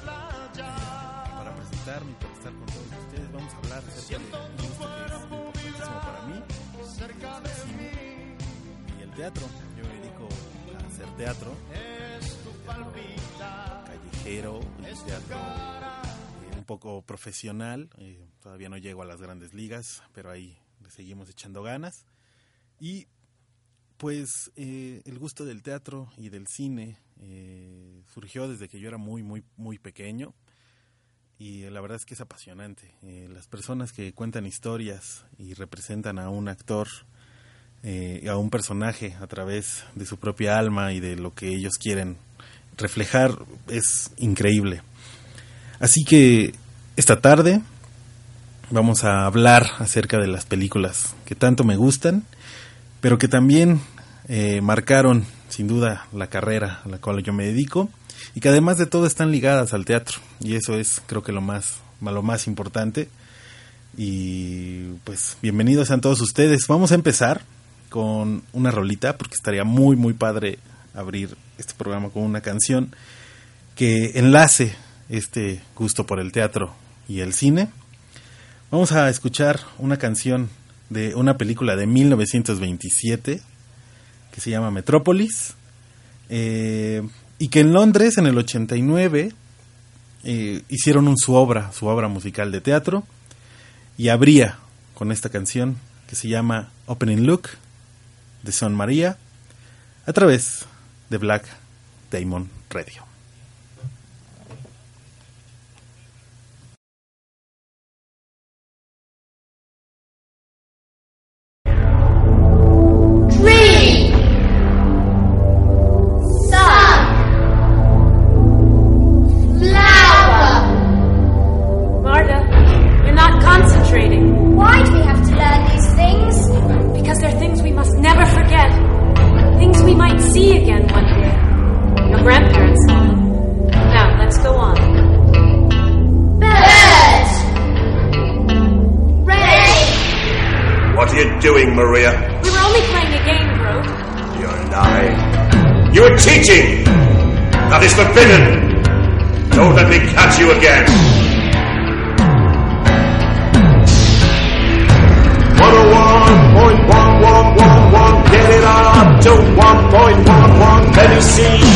para presentarme y para estar con todos ustedes, vamos a hablar acerca de gusto que es para mí, el cine y el teatro. Yo me dedico a hacer teatro, teatro callejero, el teatro eh, un poco profesional. eh, todavía no llego a las grandes ligas, pero ahí le seguimos echando ganas. Y pues eh, el gusto del teatro y del cine eh, surgió desde que yo era muy, muy, muy pequeño. Y la verdad es que es apasionante. Eh, las personas que cuentan historias y representan a un actor, eh, a un personaje a través de su propia alma y de lo que ellos quieren reflejar es increíble. Así que esta tarde vamos a hablar acerca de las películas que tanto me gustan, pero que también eh, marcaron sin duda la carrera a la cual yo me dedico y que además de todo están ligadas al teatro y eso es creo que lo más lo más importante. Y pues bienvenidos sean todos ustedes. Vamos a empezar con una rolita porque estaría muy muy padre abrir este programa con una canción que enlace este gusto por el teatro y el cine. Vamos a escuchar una canción de una película de 1927 que se llama Metrópolis eh, y que en Londres en el 89 eh, hicieron un, su obra, su obra musical de teatro y abría con esta canción que se llama Opening Look de Son María a través de Black Diamond Radio. That is forbidden! Don't let me catch you again! One oh one point one one one one, get it up to one point one one. Let me see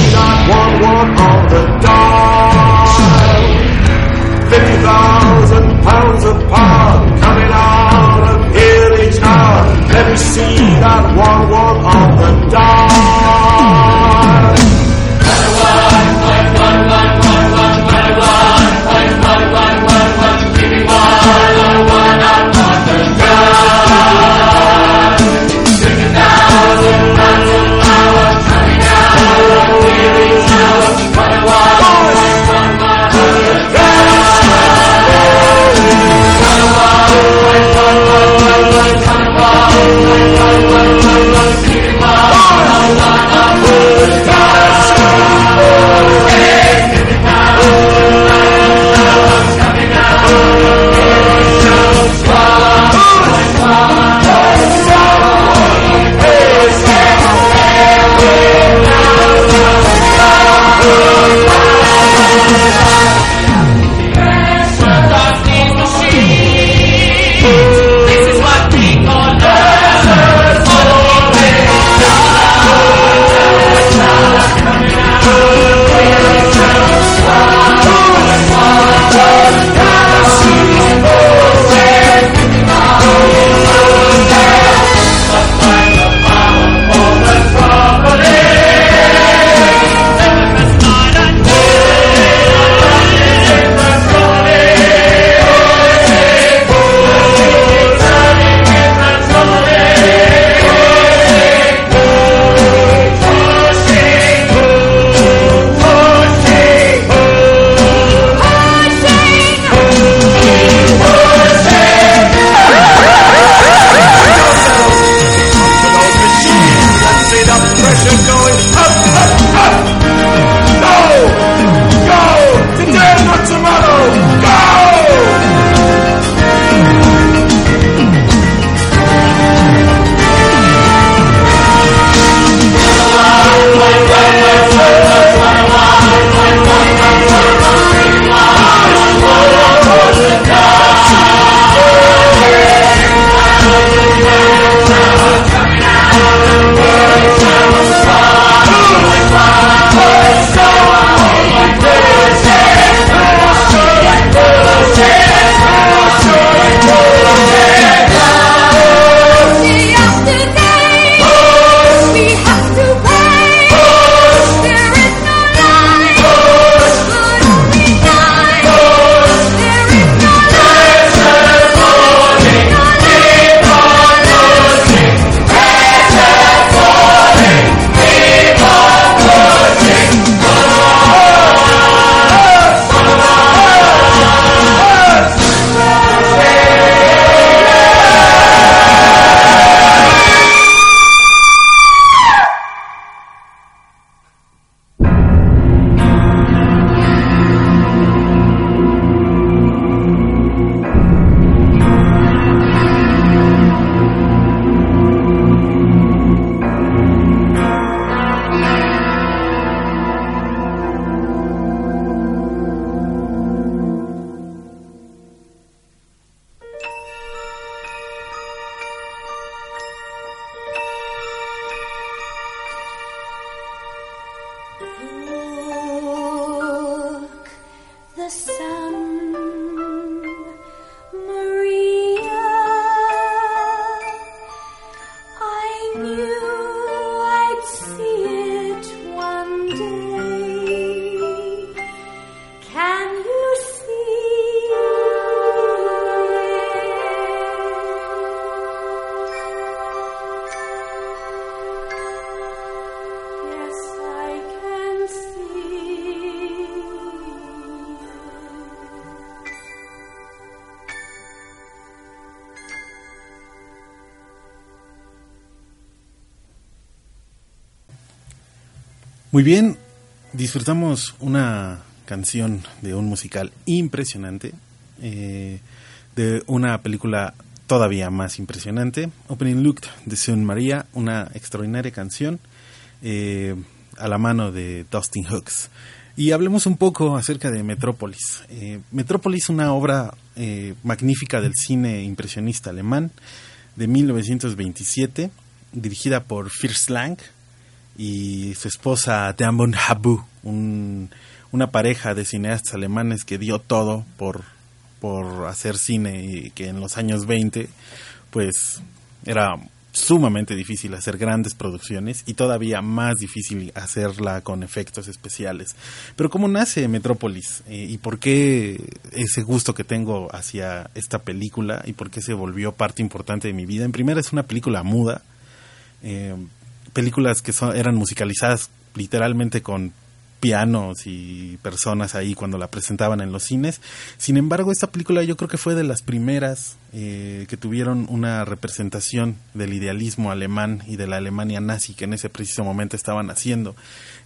Muy bien, disfrutamos una canción de un musical impresionante, eh, de una película todavía más impresionante, Opening Look de Sun María, una extraordinaria canción eh, a la mano de Dustin Hooks. Y hablemos un poco acerca de Metrópolis. Eh, Metrópolis, una obra eh, magnífica del cine impresionista alemán de 1927, dirigida por Fritz Lang, y su esposa Damon Habu, un- una pareja de cineastas alemanes que dio todo por, por hacer cine y que en los años 20 pues era sumamente difícil hacer grandes producciones y todavía más difícil hacerla con efectos especiales. Pero ¿cómo nace Metrópolis? Eh, ¿Y por qué ese gusto que tengo hacia esta película? ¿Y por qué se volvió parte importante de mi vida? En primera es una película muda, eh, películas que son, eran musicalizadas literalmente con pianos y personas ahí cuando la presentaban en los cines. Sin embargo, esta película yo creo que fue de las primeras eh, que tuvieron una representación del idealismo alemán y de la Alemania nazi que en ese preciso momento estaban haciendo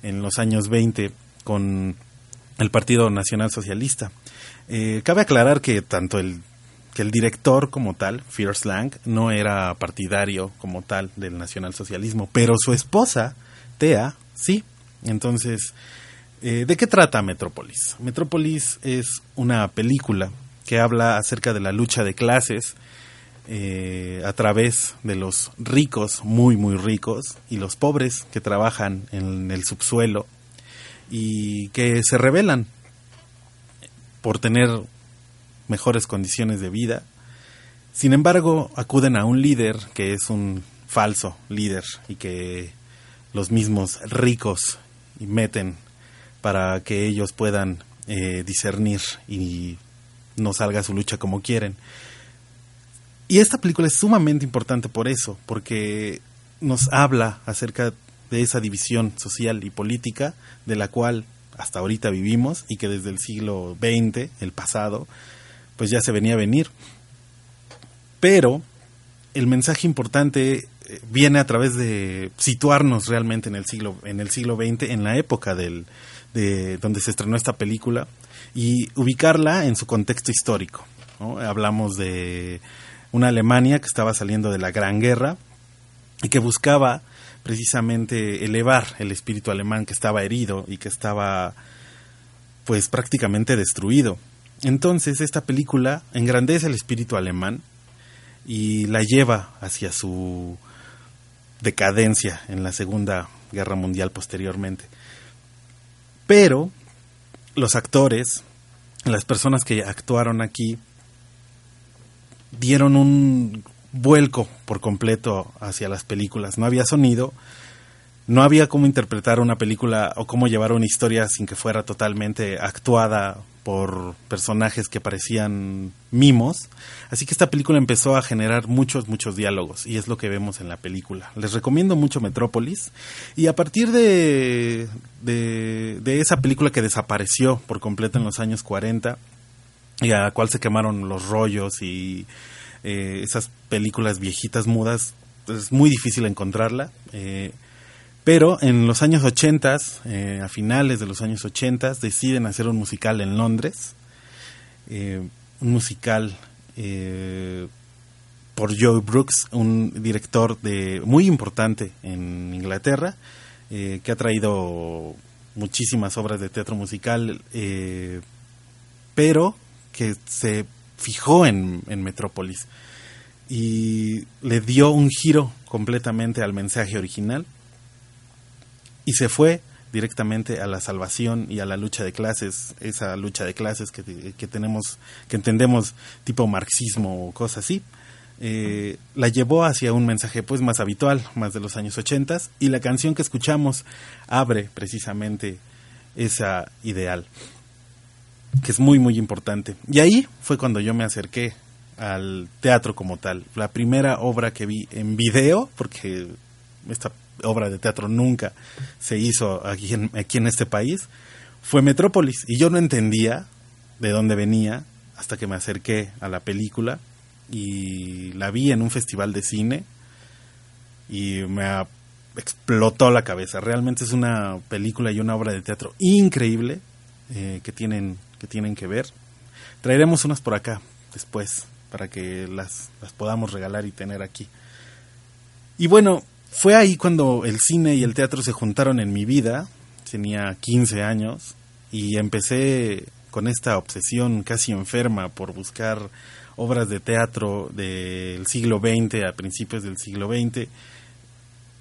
en los años 20 con el Partido Nacional Socialista. Eh, cabe aclarar que tanto el que el director como tal, Fierce Lang, no era partidario como tal del nacionalsocialismo, pero su esposa, Thea, sí. Entonces, eh, ¿de qué trata Metrópolis? Metrópolis es una película que habla acerca de la lucha de clases eh, a través de los ricos, muy, muy ricos, y los pobres que trabajan en el subsuelo y que se rebelan por tener mejores condiciones de vida. Sin embargo, acuden a un líder que es un falso líder y que los mismos ricos meten para que ellos puedan eh, discernir y no salga su lucha como quieren. Y esta película es sumamente importante por eso, porque nos habla acerca de esa división social y política de la cual hasta ahorita vivimos y que desde el siglo XX, el pasado, pues ya se venía a venir. Pero el mensaje importante eh, viene a través de situarnos realmente en el siglo en el siglo XX, en la época del de donde se estrenó esta película y ubicarla en su contexto histórico. Hablamos de una Alemania que estaba saliendo de la Gran Guerra y que buscaba precisamente elevar el espíritu alemán que estaba herido y que estaba pues prácticamente destruido. Entonces esta película engrandece el espíritu alemán y la lleva hacia su decadencia en la Segunda Guerra Mundial posteriormente. Pero los actores, las personas que actuaron aquí, dieron un vuelco por completo hacia las películas. No había sonido, no había cómo interpretar una película o cómo llevar una historia sin que fuera totalmente actuada por personajes que parecían mimos. Así que esta película empezó a generar muchos, muchos diálogos y es lo que vemos en la película. Les recomiendo mucho Metrópolis y a partir de, de, de esa película que desapareció por completo en los años 40 y a la cual se quemaron los rollos y eh, esas películas viejitas mudas, es muy difícil encontrarla. Eh, pero en los años 80, eh, a finales de los años 80, deciden hacer un musical en Londres. eh, un musical eh, por Joe Brooks, un director de muy importante en Inglaterra, que ha traído muchísimas obras de teatro musical, pero que se fijó en, en Metrópolis y le dio un giro completamente al mensaje original y se fue directamente a la salvación y a la lucha de clases, esa lucha de clases que, que tenemos, que entendemos tipo marxismo o cosas así. Eh, la llevó hacia un mensaje pues más habitual, más de los años 80 y la canción que escuchamos abre precisamente esa ideal, que es muy muy importante. Y ahí fue cuando yo me acerqué al teatro como tal. La primera obra que vi en video, porque esta obra de teatro nunca se hizo aquí en, aquí en este país, fue Metrópolis. Y yo no entendía de dónde venía hasta que me acerqué a la película y la vi en un festival de cine y me explotó la cabeza. Realmente es una película y una obra de teatro increíble eh, que, tienen, que tienen que ver. Traeremos unas por acá después para que las, las podamos regalar y tener aquí. Y bueno, fue ahí cuando el cine y el teatro se juntaron en mi vida. Tenía 15 años y empecé con esta obsesión casi enferma por buscar obras de teatro del siglo XX a principios del siglo XX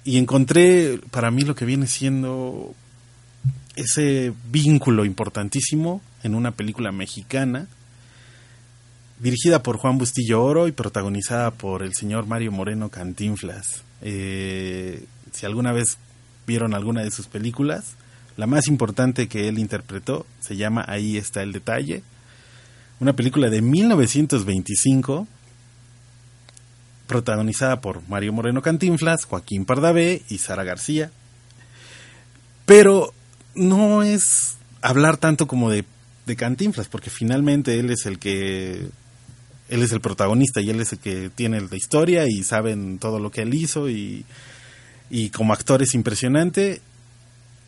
y encontré para mí lo que viene siendo ese vínculo importantísimo en una película mexicana dirigida por Juan Bustillo Oro y protagonizada por el señor Mario Moreno Cantinflas. Eh, si alguna vez vieron alguna de sus películas, la más importante que él interpretó se llama Ahí está el detalle, una película de 1925 protagonizada por Mario Moreno Cantinflas, Joaquín Pardavé y Sara García. Pero no es hablar tanto como de, de Cantinflas, porque finalmente él es el que él es el protagonista y él es el que tiene la historia y saben todo lo que él hizo y, y como actor es impresionante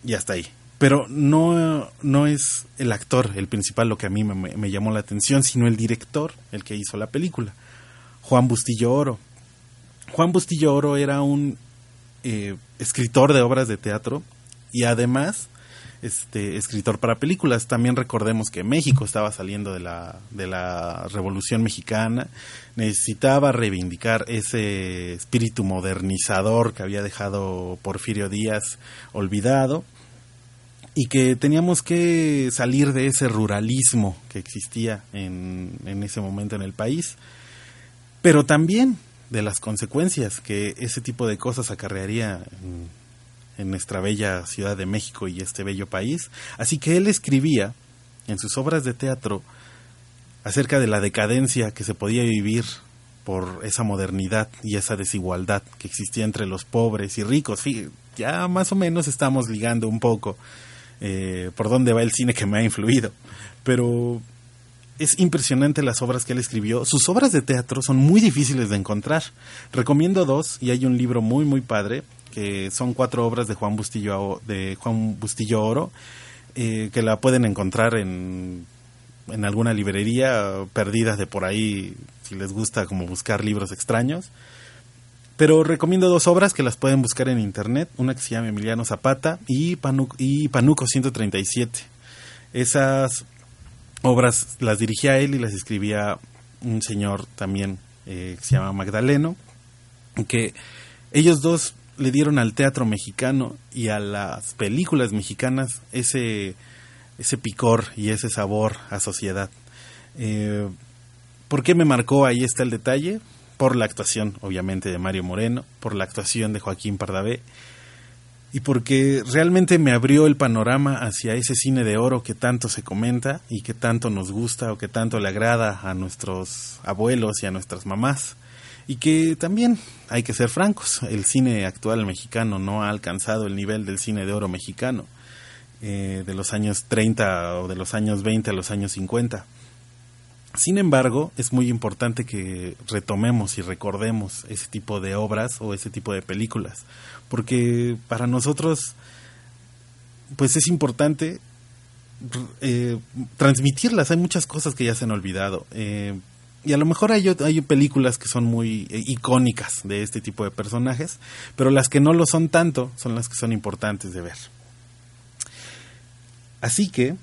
y hasta ahí. Pero no, no es el actor el principal lo que a mí me, llamó la atención, sino el director, el que hizo la película, Juan Bustillo Oro. Juan Bustillo Oro era un eh, escritor de obras de teatro y además este escritor para películas. También recordemos que México estaba saliendo de la, de la Revolución Mexicana, necesitaba reivindicar ese espíritu modernizador que había dejado Porfirio Díaz olvidado y que teníamos que salir de ese ruralismo que existía en, en ese momento en el país, pero también de las consecuencias que ese tipo de cosas acarrearía en, en nuestra bella Ciudad de México y este bello país. Así que él escribía en sus obras de teatro acerca de la decadencia que se podía vivir por esa modernidad y esa desigualdad que existía entre los pobres y ricos. Ya más o menos estamos ligando un poco eh, por dónde va el cine que me ha influido. Pero es impresionante las obras que él escribió. Sus obras de teatro son muy difíciles de encontrar. Recomiendo dos y hay un libro muy muy padre que son cuatro obras de Juan Bustillo de Juan Bustillo Oro eh, que la pueden encontrar en en alguna librería perdidas de por ahí si les gusta como buscar libros extraños. Pero recomiendo dos obras que las pueden buscar en internet, una que se llama Emiliano Zapata y, Panu- y Panuco 137. Esas obras las dirigía él y las escribía un señor también eh, que se llama Magdaleno, que ellos dos le dieron al teatro mexicano y a las películas mexicanas ese, ese picor y ese sabor a sociedad. Eh, ¿Por qué me marcó? Ahí está el detalle. Por la actuación, obviamente, de Mario Moreno, por la actuación de Joaquín Pardavé, y porque realmente me abrió el panorama hacia ese cine de oro que tanto se comenta y que tanto nos gusta o que tanto le agrada a nuestros abuelos y a nuestras mamás. Y que también, hay que ser francos, el cine actual mexicano no ha alcanzado el nivel del cine de oro mexicano eh, de los años 30 o de los años 20 a los años 50. Sin embargo, es muy importante que retomemos y recordemos ese tipo de obras o ese tipo de películas, porque para nosotros, pues es importante eh, transmitirlas. Hay muchas cosas que ya se han olvidado. Eh, y a lo mejor hay, hay películas que son muy eh, icónicas de este tipo de personajes, pero las que no lo son tanto son las que son importantes de ver. Así que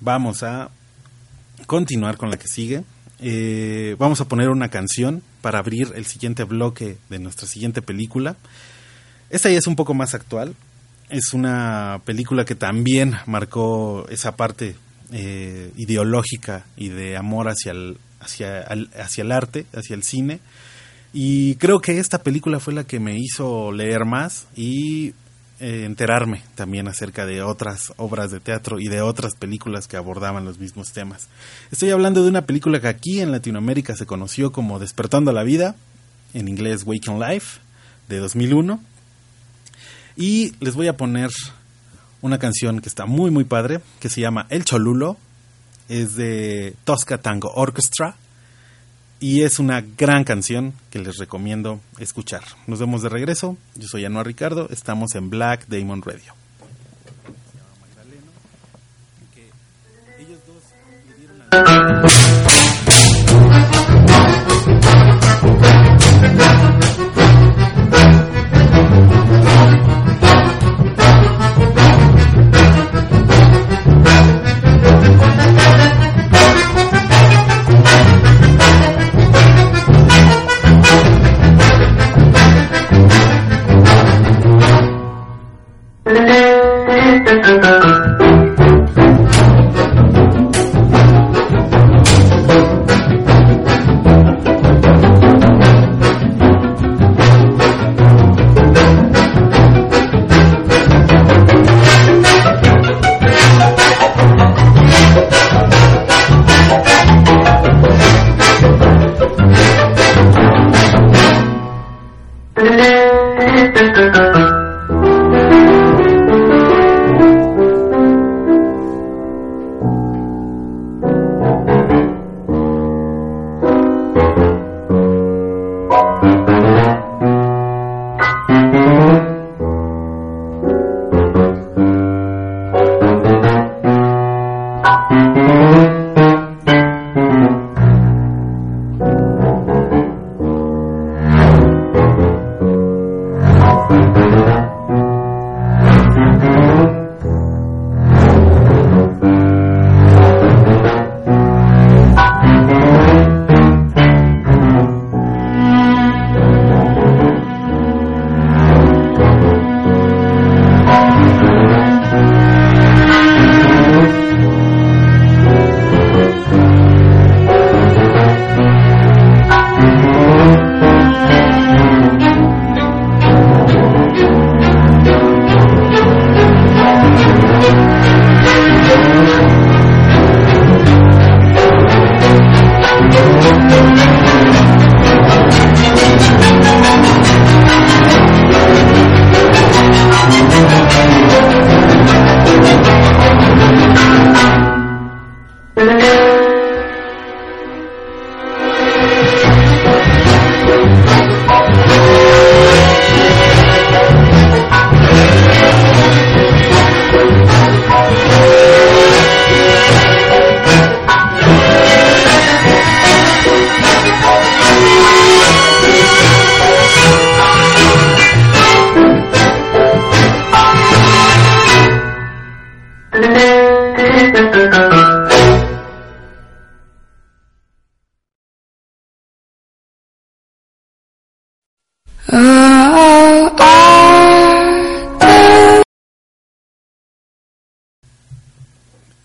vamos a continuar con la que sigue. Eh, vamos a poner una canción para abrir el siguiente bloque de nuestra siguiente película. Esta ya es un poco más actual. es una película que también marcó esa parte eh, ideológica y de amor hacia el, hacia, hacia el arte, hacia el cine. Y creo que esta película fue la que me hizo leer más y eh, enterarme también acerca de otras obras de teatro y de otras películas que abordaban los mismos temas. Estoy hablando de una película que aquí en Latinoamérica se conoció como Despertando la Vida, en inglés Waking Life, de 2001. Y les voy a poner una canción que está muy muy padre, que se llama El Cholulo, es de Tosca Tango Orchestra y es una gran canción que les recomiendo escuchar. Nos vemos de regreso, yo soy Anuar Ricardo, estamos en Black Damon Radio.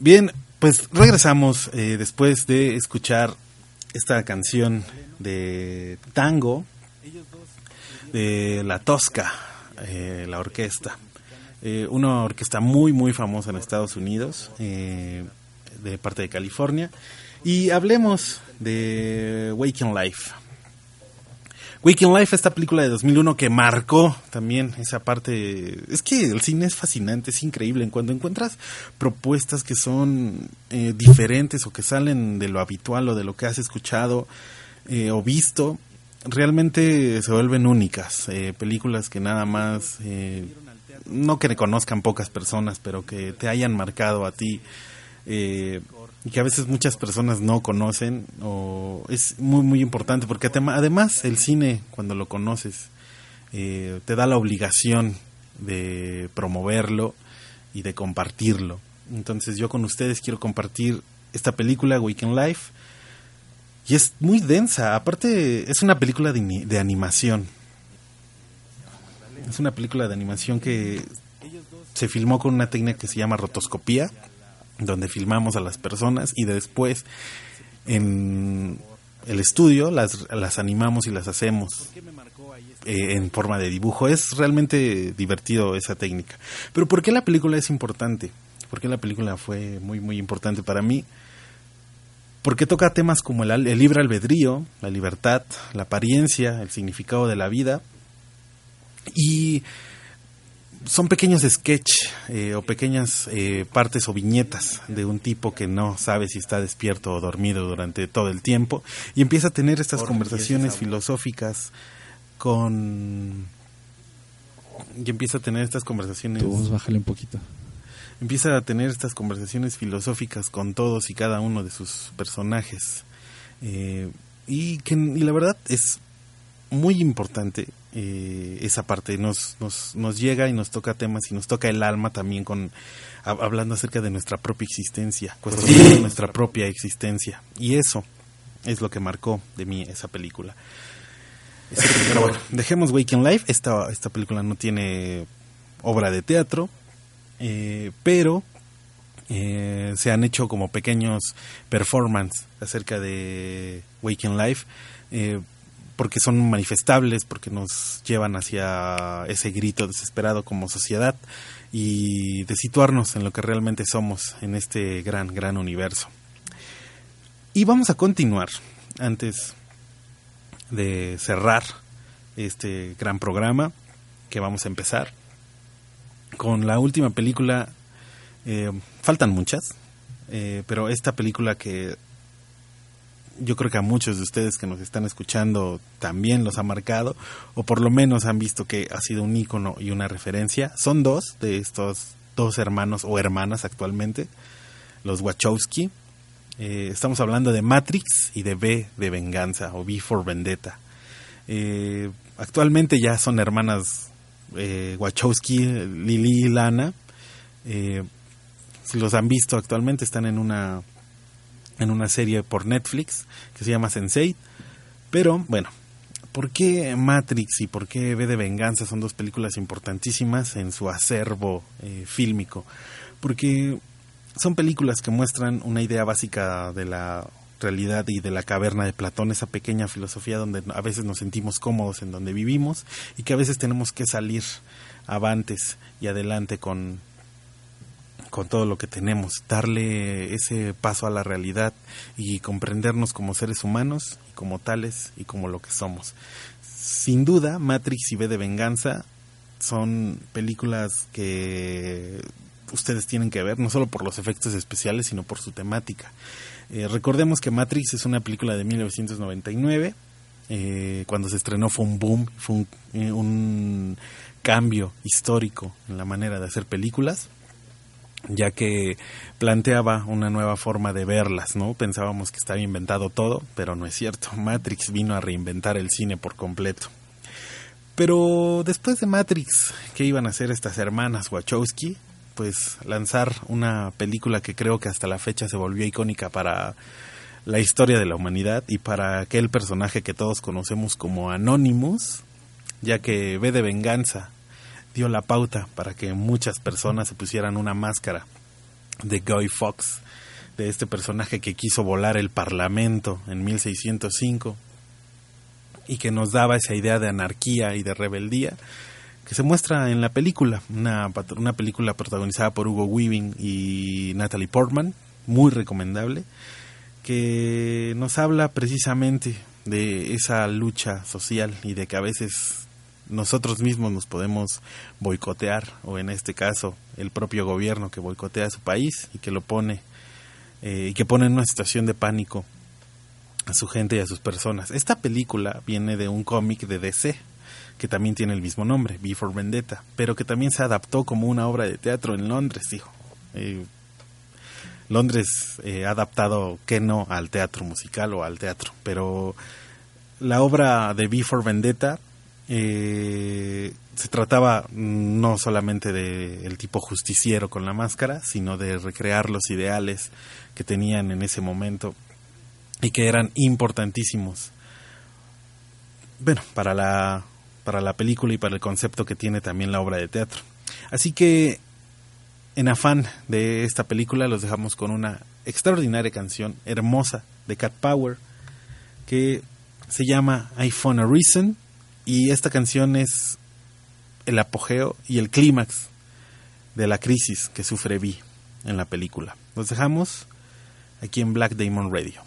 Bien, pues regresamos eh, después de escuchar esta canción de tango de La Tosca, eh, la orquesta. Eh, una orquesta muy, muy famosa en Estados Unidos, de parte de California. Y hablemos de Waking Life. Waking Life, esta película de 2001 que marcó también esa parte. Es que el cine es fascinante, es increíble. En cuando encuentras propuestas que son eh, diferentes o que salen de lo habitual o de lo que has escuchado eh, o visto, realmente se vuelven únicas. Eh, películas que nada más, no que conozcan pocas personas, pero que te hayan marcado a ti que a veces muchas personas no conocen o es muy muy importante porque además el cine cuando lo conoces eh, te da la obligación de promoverlo y de compartirlo. Entonces yo con ustedes quiero compartir esta película Weekend Life y es muy densa. Aparte es una película de, de animación. Es una película de animación que se filmó con una técnica que se llama rotoscopía, donde filmamos a las personas y después en el estudio las, las animamos y las hacemos eh, en forma de dibujo. Es realmente divertido esa técnica. Pero ¿por qué la película es importante? ¿Por qué la película fue muy, muy importante para mí? Porque toca temas como el, el libre albedrío, la libertad, la apariencia, el significado de la vida. Y son pequeños sketch eh, o pequeñas eh, partes o viñetas de un tipo que no sabe si está despierto o dormido durante todo el tiempo y empieza a tener estas conversaciones filosóficas con y empieza a tener estas conversaciones vamos, bájale un poquito. empieza a tener estas conversaciones filosóficas con todos y cada uno de sus personajes Eh, y que y la verdad es muy importante eh, esa parte nos, nos nos llega y nos toca temas y nos toca el alma también con hab- hablando acerca de nuestra propia existencia cuestionando nuestra propia existencia. Y eso es lo que marcó de mí esa película. Pero bueno, dejemos Waking Life. Esta, esta película no tiene obra de teatro, eh, pero eh, se han hecho como pequeños performance acerca de Waking Life, eh, porque son manifestables, porque nos llevan hacia ese grito desesperado como sociedad y de situarnos en lo que realmente somos en este gran, gran universo. Y vamos a continuar antes de cerrar este gran programa que vamos a empezar con la última película. eh, faltan muchas, eh, pero esta película que yo creo que a muchos de ustedes que nos están escuchando también los ha marcado, o por lo menos han visto que ha sido un ícono y una referencia. Son dos de estos dos hermanos o hermanas actualmente, los Wachowski. Eh, estamos hablando de Matrix y de V de Venganza o V for Vendetta. Eh, actualmente ya son hermanas eh, Wachowski, Lily y Lana. Eh, si los han visto actualmente están en una en una serie por Netflix que se llama Sense8. Pero bueno, ¿por qué Matrix y por qué V de Venganza son dos películas importantísimas en su acervo eh, fílmico? Porque son películas que muestran una idea básica de la realidad y de la caverna de Platón, esa pequeña filosofía donde a veces nos sentimos cómodos en donde vivimos y que a veces tenemos que salir avantes y adelante con, con todo lo que tenemos, darle ese paso a la realidad y comprendernos como seres humanos como tales y como lo que somos. Sin duda, Matrix y V de Venganza son películas que ustedes tienen que ver, no solo por los efectos especiales, sino por su temática. Eh, recordemos que Matrix es una película de 1999. Eh, cuando se estrenó fue un boom, fue un, eh, un cambio histórico en la manera de hacer películas ya que planteaba una nueva forma de verlas, ¿no? Pensábamos que estaba inventado todo, pero no es cierto. Matrix vino a reinventar el cine por completo. Pero después de Matrix, ¿qué iban a hacer estas hermanas Wachowski? Pues lanzar una película que creo que hasta la fecha se volvió icónica para la historia de la humanidad y para aquel personaje que todos conocemos como Anonymous, ya que V de Venganza dio la pauta para que muchas personas se pusieran una máscara de Guy Fawkes, de este personaje que quiso volar el Parlamento en 1605 y que nos daba esa idea de anarquía y de rebeldía que se muestra en la película, una, una película protagonizada por Hugo Weaving y Natalie Portman, muy recomendable, que nos habla precisamente de esa lucha social y de que a veces nosotros mismos nos podemos boicotear, o en este caso el propio gobierno que boicotea a su país y que lo pone, eh, y que pone en una situación de pánico a su gente y a sus personas. Esta película viene de un cómic de DC, que también tiene el mismo nombre, V for Vendetta, pero que también se adaptó como una obra de teatro en Londres, hijo. Eh, Londres eh, ha adaptado que no al teatro musical o al teatro, pero la obra de V for Vendetta eh, se trataba no solamente de el tipo justiciero con la máscara, sino de recrear los ideales que tenían en ese momento y que eran importantísimos. Bueno, para la para la película y para el concepto que tiene también la obra de teatro. Así que en afán de esta película los dejamos con una extraordinaria canción, hermosa, de Cat Power, que se llama I Found a Reason y esta canción es el apogeo y el clímax de la crisis que sufre Vi en la película. Los dejamos aquí en Black Diamond Radio.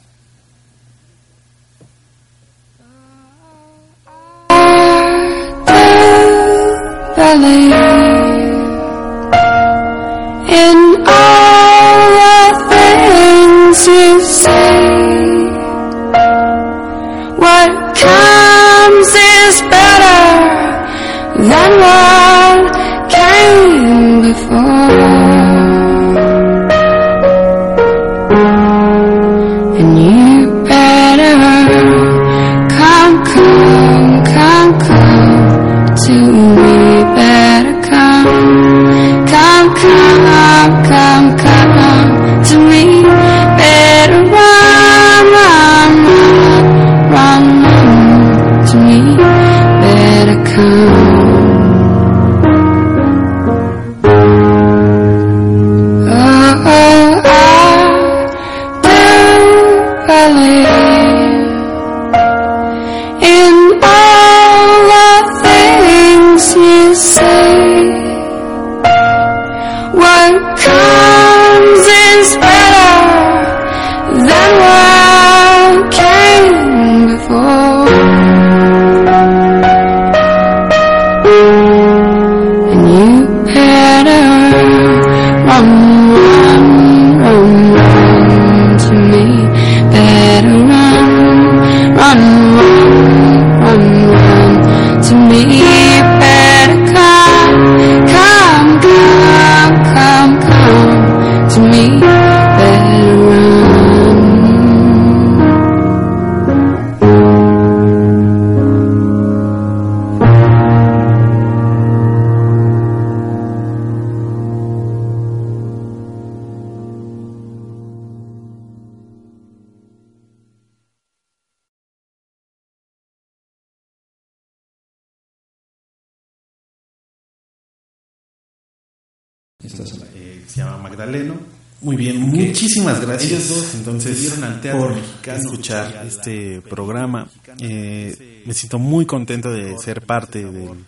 Eh, se llama Magdaleno. Muy bien, muchísimas gracias. Ellos dos entonces al teatro por escuchar este programa. Eh, me siento muy contento de ser parte del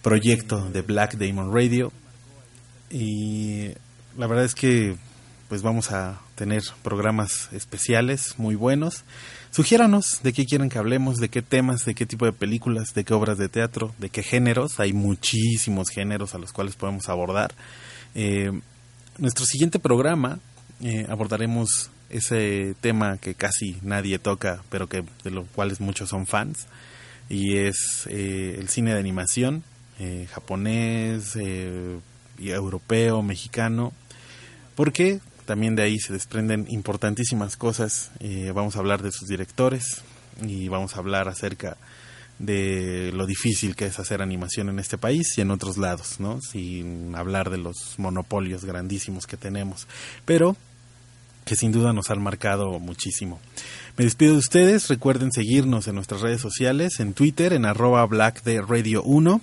proyecto de Black Damon Radio y la verdad es que pues vamos a tener programas especiales muy buenos. Sugiéranos de qué quieren que hablemos, de qué temas, de qué tipo de películas, de qué obras de teatro, de qué géneros. Hay muchísimos géneros a los cuales podemos abordar. Eh, nuestro siguiente programa eh, abordaremos ese tema que casi nadie toca, pero que de los cuales muchos son fans, y es eh, el cine de animación japonés, europeo, mexicano, porque también de ahí se desprenden importantísimas cosas. Eh, vamos a hablar de sus directores y vamos a hablar acerca de lo difícil que es hacer animación en este país y en otros lados, ¿no? Sin hablar de los monopolios grandísimos que tenemos, pero que sin duda nos han marcado muchísimo. Me despido de ustedes, recuerden seguirnos en nuestras redes sociales, en Twitter, en arroba Black de Radio 1,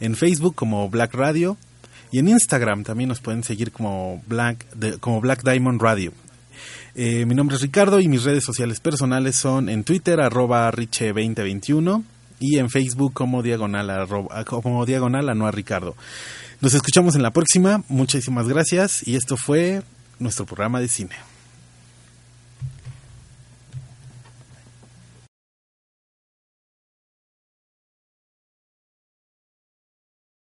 en Facebook como Black Radio, y en Instagram también nos pueden seguir como Black, como Black Diamond Radio. Eh, mi nombre es Ricardo y mis redes sociales personales son en Twitter arroba Riche2021 y en Facebook como diagonal, arroba- como diagonal a Noa Ricardo. Nos escuchamos en la próxima, muchísimas gracias y esto fue nuestro programa de cine.